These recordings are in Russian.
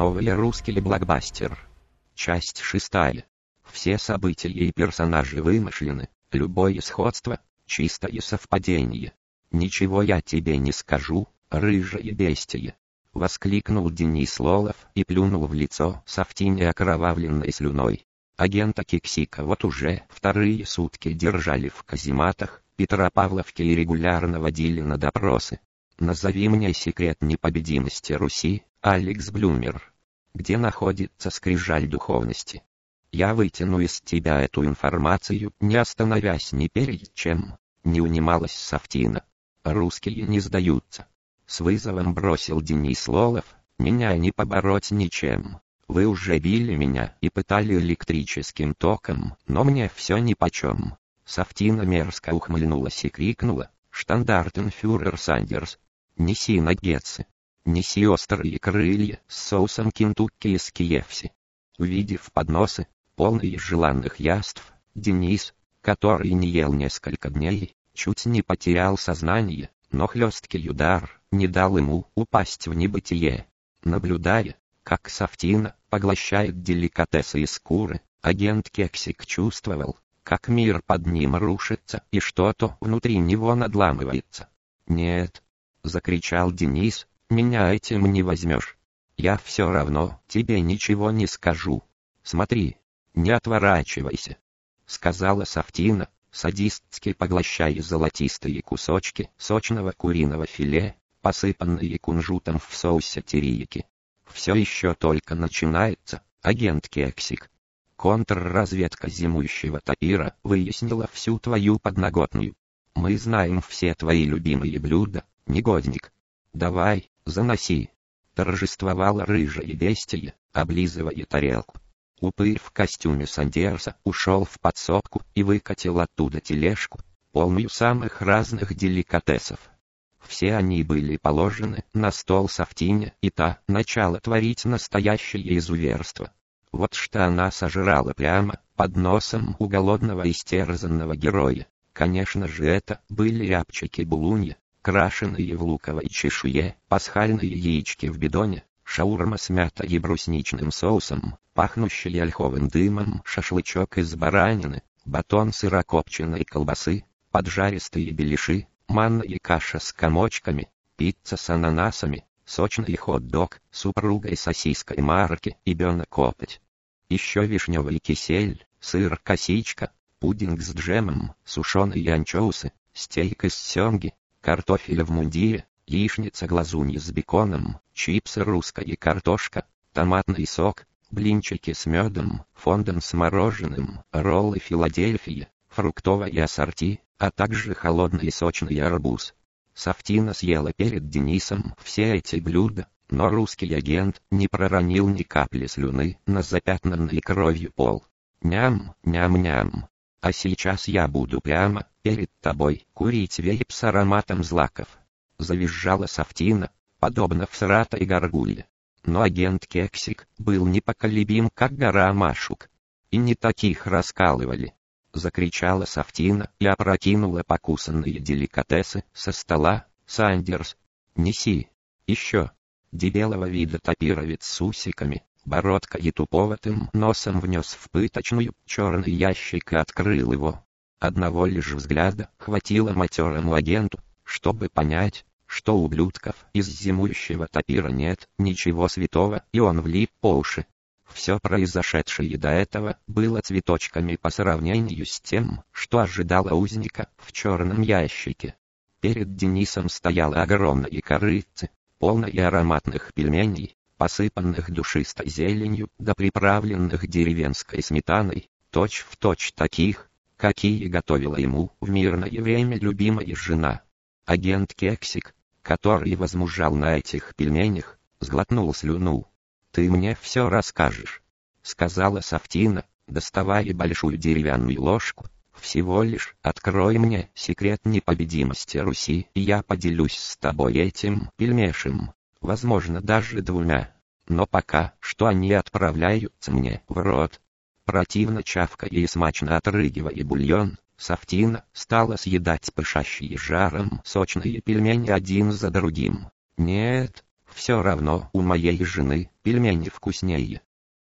Новый русский блокбастер. Часть шестая. Все события и персонажи вымышлены, любое сходство — чистое совпадение. «Ничего я тебе не скажу, рыжее бестие!» — воскликнул Денис Лолов и плюнул в лицо Софтине окровавленной слюной. Агента Киксика вот уже вторые сутки держали в казематах Петропавловке и регулярно водили на допросы. Назови мне секрет непобедимости Руси, Алекс Блюмер. Где находится скрижаль духовности? Я вытяну из тебя эту информацию, не остановясь ни перед чем. Не унималась Софтина. Русские не сдаются. С вызовом бросил Денис Лолов, меня не побороть ничем. Вы уже били меня и пытали электрическим током, но мне все нипочем. Софтина мерзко ухмыльнулась и крикнула, «Штандартенфюрер Сандерс! Неси наггетсы! Неси острые крылья с соусом Кентукки из Киевси!» Увидев подносы, полные желанных яств, Денис, который не ел несколько дней, чуть не потерял сознание, но хлесткий удар не дал ему упасть в небытие. Наблюдая, как Софтина поглощает деликатесы из куры, агент Кексик чувствовал, как мир под ним рушится и что-то внутри него надламывается. «Нет!» — закричал Денис, «меня этим не возьмешь. Я все равно тебе ничего не скажу. Смотри, не отворачивайся!» — сказала Софтина, садистски поглощая золотистые кусочки сочного куриного филе, посыпанные кунжутом в соусе терияки. «Все еще только начинается, агент Кексик!» Контрразведка зимующего тапира выяснила всю твою подноготную. Мы знаем все твои любимые блюда, негодник. Давай, заноси. Торжествовала рыжая бестия, облизывая тарелку. Упырь в костюме Сандерса ушел в подсобку и выкатил оттуда тележку, полную самых разных деликатесов. Все они были положены на стол Софтине, и та начала творить настоящее изуверство. Вот что она сожрала прямо под носом у голодного истерзанного героя. Конечно же это были рябчики булунья, крашеные в луковой чешуе, пасхальные яички в бидоне, шаурма с мятой и брусничным соусом, пахнущий ольховым дымом шашлычок из баранины, батон сырокопченой колбасы, поджаристые беляши, манна и каша с комочками, пицца с ананасами, сочный хот-дог, супругой сосиской марки и бёна-копоть. Еще вишневый кисель, сыр косичка, пудинг с джемом, сушеные анчоусы, стейк из семги, картофель в мундире, яичница глазунья с беконом, чипсы русская картошка, томатный сок, блинчики с медом, фондом с мороженым, роллы Филадельфия, фруктовое ассорти, а также холодный сочный арбуз. Софтина съела перед Денисом все эти блюда, но русский агент не проронил ни капли слюны на запятнанный кровью пол. Ням, ням-ням. А сейчас я буду прямо перед тобой курить вейп с ароматом злаков. Завизжала Софтина, подобно всратой горгулье. Но агент Кексик был непоколебим, как гора Машук. И не таких раскалывали закричала Софтина и опрокинула покусанные деликатесы со стола. Сандерс, неси. Еще. Дебелого вида топировец с усиками, бородка и туповатым носом внес в пыточную черный ящик и открыл его. Одного лишь взгляда хватило матерому агенту, чтобы понять, что ублюдков из зимующего топира нет ничего святого, и он влип по уши. Все произошедшее до этого было цветочками по сравнению с тем, что ожидало узника в черном ящике. Перед Денисом стояла огромная корыца, полная ароматных пельменей, посыпанных душистой зеленью да приправленных деревенской сметаной, точь-в-точь точь таких, какие готовила ему в мирное время любимая жена. Агент Кексик, который возмужал на этих пельменях, сглотнул слюну, ты мне все расскажешь», — сказала Софтина, доставая большую деревянную ложку. «Всего лишь открой мне секрет непобедимости Руси, и я поделюсь с тобой этим пельмешем, возможно даже двумя. Но пока что они отправляются мне в рот». Противно чавкая и смачно отрыгивая бульон, Софтина стала съедать пышащие жаром сочные пельмени один за другим. «Нет, Все равно у моей жены пельмени вкуснее.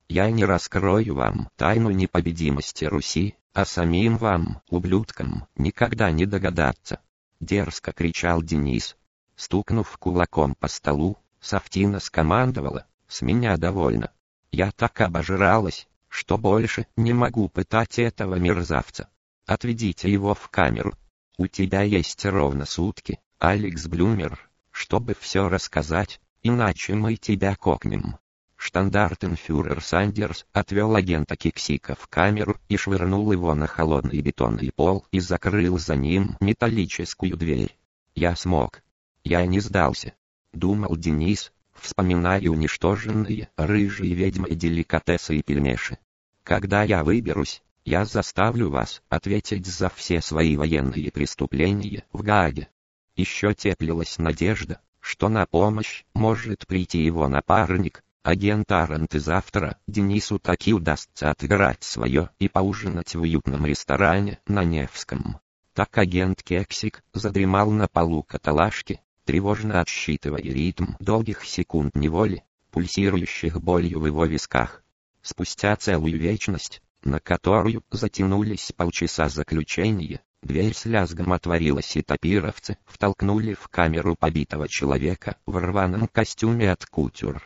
Я не раскрою вам тайну непобедимости Руси, а самим вам, ублюдкам, никогда не догадаться. Дерзко кричал Денис. Стукнув кулаком по столу, Сафтина скомандовала, с меня довольно. Я так обожралась, что больше не могу пытать этого мерзавца. Отведите его в камеру. У тебя есть ровно сутки, Алекс Блюмер, чтобы все рассказать, иначе мы тебя кокнем. Штандартенфюрер Сандерс отвел агента Киксика в камеру и швырнул его на холодный бетонный пол и закрыл за ним металлическую дверь. Я смог. Я не сдался. Думал Денис, вспоминая уничтоженные рыжие ведьмы деликатесы и пельмеши. Когда я выберусь, я заставлю вас ответить за все свои военные преступления в Гааге. Еще теплилась надежда, что на помощь может прийти его напарник, агент Арент и завтра Денису таки удастся отыграть свое и поужинать в уютном ресторане на Невском. Так агент Кексик задремал на полу каталажки, тревожно отсчитывая ритм долгих секунд неволи, пульсирующих болью в его висках. Спустя целую вечность, на которую затянулись полчаса заключения, дверь с лязгом отворилась и топировцы втолкнули в камеру побитого человека в рваном костюме от кутюр.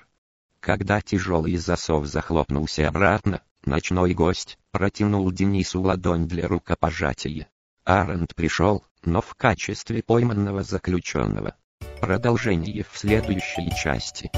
Когда тяжелый засов захлопнулся обратно, ночной гость протянул Денису ладонь для рукопожатия. Арент пришел, но в качестве пойманного заключенного. Продолжение в следующей части.